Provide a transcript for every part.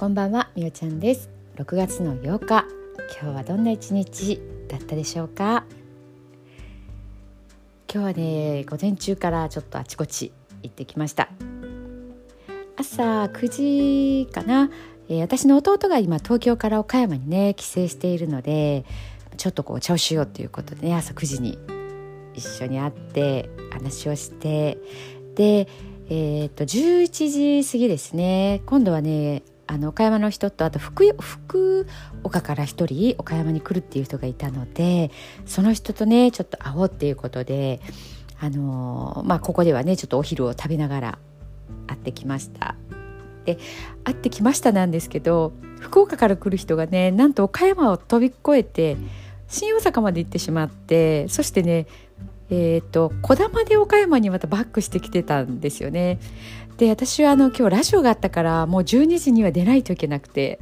こんばんはみおちゃんです。6月の8日今日はどんな一日だったでしょうか？今日はね午前中からちょっとあちこち行ってきました。朝9時かな、えー、私の弟が今東京から岡山にね帰省しているのでちょっとこうお茶をしようということでね朝9時に一緒に会って話をしてでえー、と11時過ぎですね。今度はねあの岡山の人とあと福福岡から一人岡山に来るっていう人がいたのでその人とねちょっと会おうっていうことであのまあここではねちょっとお昼を食べながら会ってきました。で会ってきましたなんですけど福岡から来る人がねなんと岡山を飛び越えて新大阪まで行ってしまってそしてねえーと、小玉で岡山にまたバックしてきてたんですよね。で私はあの今日ラジオがあったからもう12時には出ないといけなくて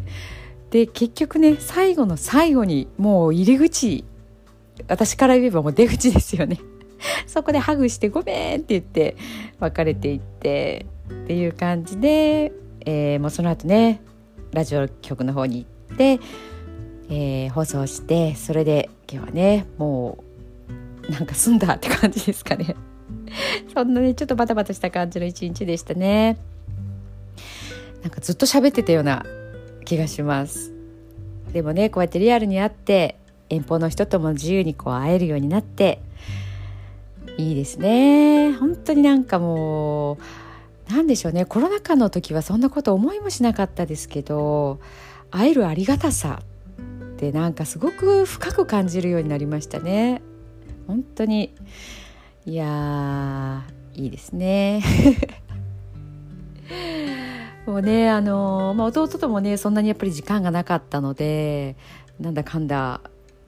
で結局ね最後の最後にもう入り口私から言えばもう出口ですよね そこでハグして「ごめん」って言って別れていってっていう感じで、えー、もうその後ねラジオ局の方に行って、えー、放送してそれで今日はねもうなんか済んだって感じですかね。そんなねちょっとバタバタした感じの一日でしたね。なんかずっと喋ってたような気がします。でもねこうやってリアルに会って遠方の人とも自由にこう会えるようになっていいですね。本当になんかもう何でしょうね。コロナ禍の時はそんなこと思いもしなかったですけど会えるありがたさってなんかすごく深く感じるようになりましたね。本当に。いやいいですね。もうねあの、まあ、弟ともねそんなにやっぱり時間がなかったのでなんだかんだ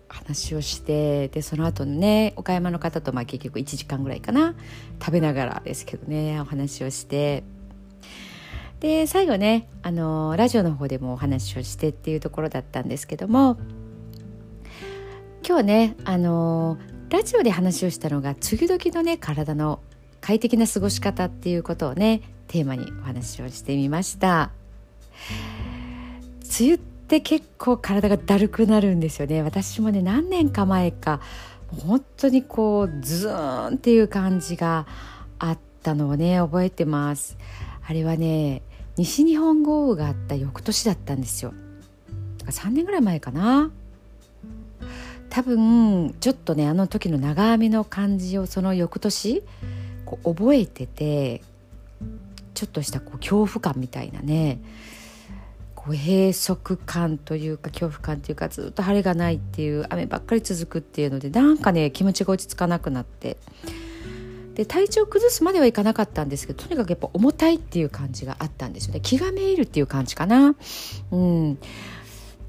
話をしてでその後ね岡山の方とまあ結局1時間ぐらいかな食べながらですけどねお話をして。で最後ねあのラジオの方でもお話をしてっていうところだったんですけども今日ねあのラジオで話をしたのが次々のね体の快適な過ごし方っていうことをねテーマにお話をしてみました。梅雨って結構体がだるくなるんですよね。私もね何年か前か本当にこうズーンっていう感じがあったのをね覚えてます。あれはね西日本豪雨があった翌年だったんですよ。3年ぐらい前かな。多分ちょっとねあの時の長雨の感じをその翌年こう覚えててちょっとしたこう恐怖感みたいなねこう閉塞感というか恐怖感というかずっと晴れがないっていう雨ばっかり続くっていうのでなんかね気持ちが落ち着かなくなって。で体調崩すまではいかなかったんですけどとにかくやっぱ重たいっていう感じがあったんですよね。気がめいるっていう感じかな。うん。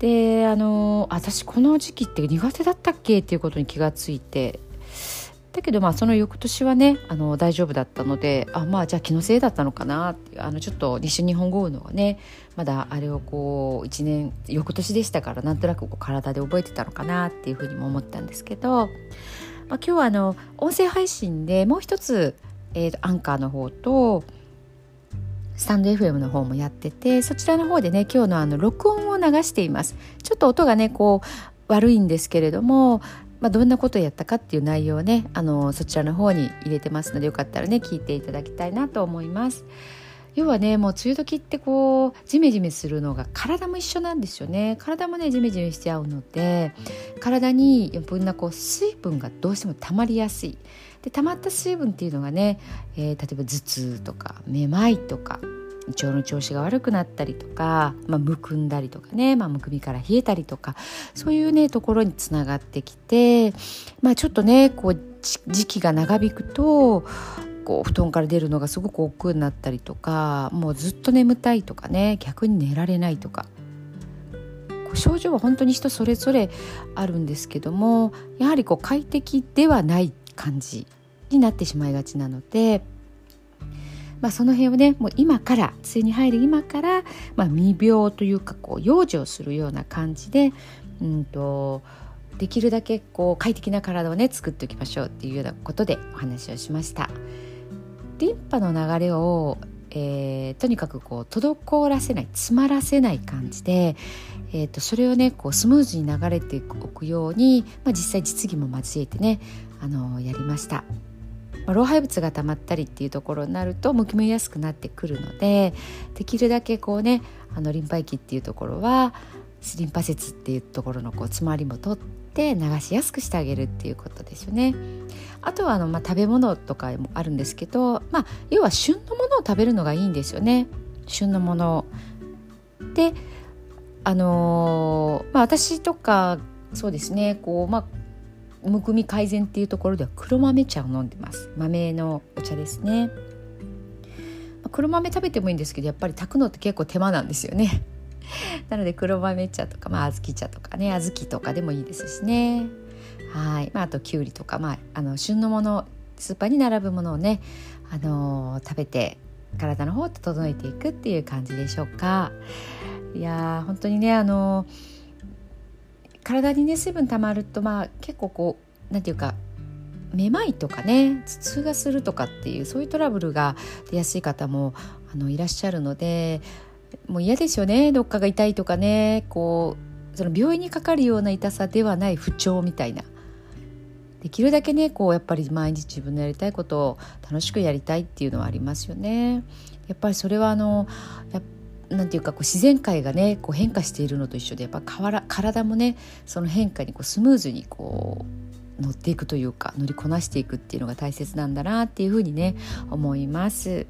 であの私この時期って苦手だったっけっていうことに気がついて。だけどまあその翌年はねあの大丈夫だったのであまあじゃあ気のせいだったのかな。ってあのちょっと西日本豪雨のねまだあれをこう1年翌年でしたからなんとなくこう体で覚えてたのかなっていうふうにも思ったんですけど、まあ、今日はあの音声配信でもう一つ、えー、アンカーの方とスタンド FM の方もやっててそちらの方でね今日のあの録音を流しています。ちょっと音がねこう悪いんですけれども、まあ、どんなことをやったかっていう内容をねあのそちらの方に入れてますのでよかったらね聞いていただきたいなと思います。要はねもう梅雨時ってこうジメジメするのが体も一緒なんですよね。体もねジメジメしちゃうので体に余分なこう水分がどうしても溜まりやすい。で溜まった水分っていうのがね、えー、例えば頭痛とかめまいとか胃腸の調子が悪くなったりとか、まあ、むくんだりとかね、まあ、むくみから冷えたりとかそういうねところにつながってきて、まあ、ちょっとねこう時期が長引くとこう布団から出るのがすごく億劫になったりとかもうずっと眠たいとかね逆に寝られないとか症状は本当に人それぞれあるんですけどもやはりこう快適ではない感じになってしまいがちなので、まあ、その辺をねもう今から梅雨に入る今から、まあ、未病というかこう養生をするような感じで、うんと、できるだけこう快適な体をね作っておきましょうっていうようなことでお話をしました。リンパの流れをえー、とにかくこう滞らせない詰まらせない感じで、えーと、それをねこうスムーズに流れておくように、まあ、実際実技も交えてねあのやりました。まあ、老廃物が溜まったりっていうところになるとむきむきやすくなってくるのでできるだけこうねあのリンパ液っていうところはリンパ節っていうところのこう詰まりも取って流しやすくしてあげるっていうことですよね。あとはあの、まあ、食べ物とかもあるんですけど、まあ、要は旬のものを食べるのがいいんですよね。旬のものであのー、まあ、私とかそうですねこう、まあ、むくみ改善っていうところでは黒豆茶を飲んでます豆のお茶ですね黒豆食べてもいいんですけどやっぱり炊くのって結構手間なんですよね なので黒豆茶とか、まあ、小豆茶とかね小豆とかでもいいですしねはい、まあ、あときゅうりとか、まあ、あの旬のものスーパーに並ぶものをね、あのー、食べて体の方を整えていくっていう感じでしょうか。いや本当にねあの体にね水分たまるとまあ結構こうなんていうかめまいとかね頭痛がするとかっていうそういうトラブルが出やすい方もあのいらっしゃるのでもう嫌ですよねどっかが痛いとかねこうその病院にかかるような痛さではない不調みたいなできるだけねこうやっぱり毎日自分のやりたいことを楽しくやりたいっていうのはありますよね。やっぱりそれはあのやなんていうかこう自然界がねこう変化しているのと一緒でやっぱ体もねその変化にこうスムーズにこう乗っていくというか乗りこなしていくっていうのが大切なんだなっていうふうにね思います。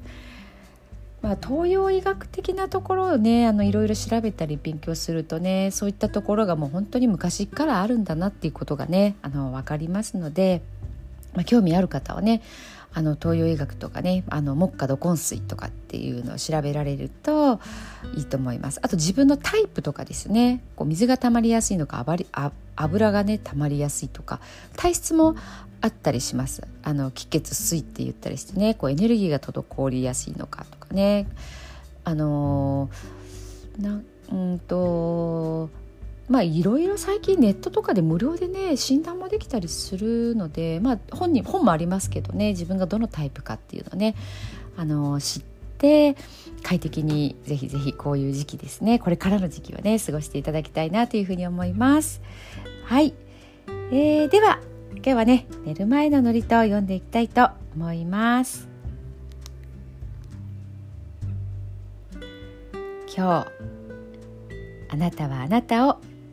まあ、東洋医学的なところをねあのいろいろ調べたり勉強するとねそういったところがもう本当に昔からあるんだなっていうことがねあの分かりますので、まあ、興味ある方はねあの東洋医学とかねあの木下土根水とかっていうのを調べられるといいと思います。あと自分のタイプとかですねこう水が溜まりやすいのか油がね溜まりやすいとか体質もあったりします。あの気血水って言ったりしてねこうエネルギーが滞りやすいのかとかね。あのなうんとまあいろいろ最近ネットとかで無料でね診断もできたりするのでまあ本に本もありますけどね自分がどのタイプかっていうのねあの知って快適にぜひぜひこういう時期ですねこれからの時期はね過ごしていただきたいなというふうに思います。はい、えー、では今日はね寝る前の祝詞と読んでいきたいと思います。今日あなたはあなたを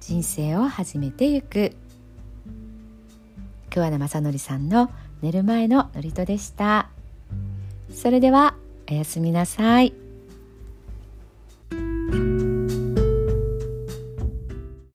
人生を始めてゆく桑名正則さんの寝る前の祝詞でしたそれではおやすみなさい。